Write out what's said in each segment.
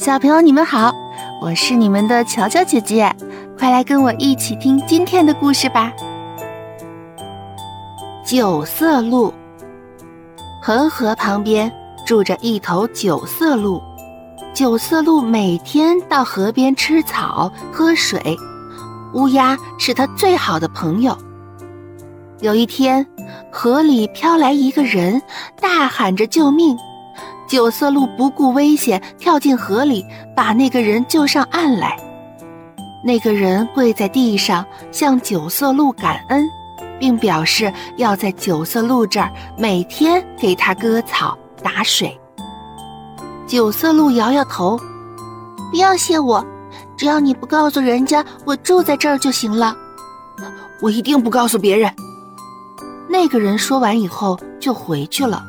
小朋友，你们好，我是你们的乔乔姐姐，快来跟我一起听今天的故事吧。九色鹿，恒河旁边住着一头九色鹿，九色鹿每天到河边吃草喝水，乌鸦是它最好的朋友。有一天，河里飘来一个人，大喊着救命。九色鹿不顾危险，跳进河里，把那个人救上岸来。那个人跪在地上，向九色鹿感恩，并表示要在九色鹿这儿每天给他割草打水。九色鹿摇摇头，不要谢我，只要你不告诉人家我住在这儿就行了。我一定不告诉别人。那个人说完以后就回去了。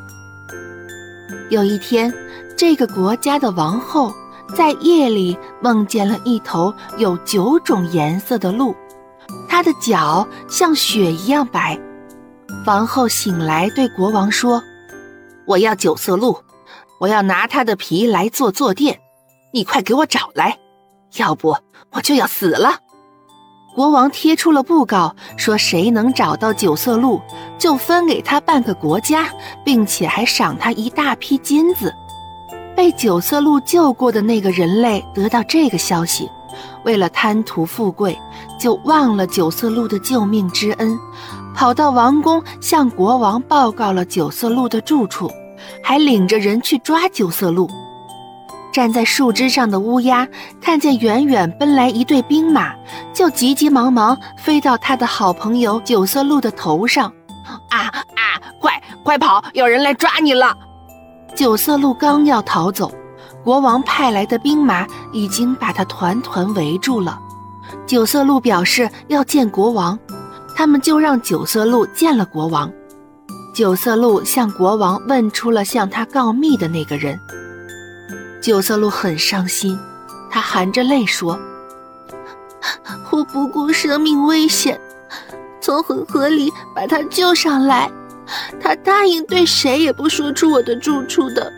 有一天，这个国家的王后在夜里梦见了一头有九种颜色的鹿，它的脚像雪一样白。王后醒来对国王说：“我要九色鹿，我要拿它的皮来做坐垫，你快给我找来，要不我就要死了。”国王贴出了布告，说谁能找到九色鹿，就分给他半个国家，并且还赏他一大批金子。被九色鹿救过的那个人类得到这个消息，为了贪图富贵，就忘了九色鹿的救命之恩，跑到王宫向国王报告了九色鹿的住处，还领着人去抓九色鹿。站在树枝上的乌鸦看见远远奔来一队兵马，就急急忙忙飞到他的好朋友九色鹿的头上。啊啊！快快跑！有人来抓你了！九色鹿刚要逃走，国王派来的兵马已经把他团团围住了。九色鹿表示要见国王，他们就让九色鹿见了国王。九色鹿向国王问出了向他告密的那个人。九色鹿很伤心，他含着泪说：“我不顾生命危险，从恒河里把他救上来，他答应对谁也不说出我的住处的。”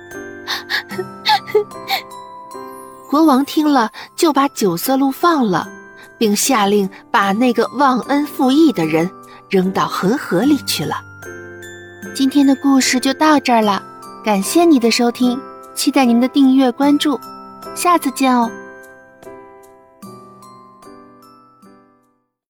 国王听了，就把九色鹿放了，并下令把那个忘恩负义的人扔到恒河里去了。今天的故事就到这儿了，感谢你的收听。期待您的订阅关注，下次见哦。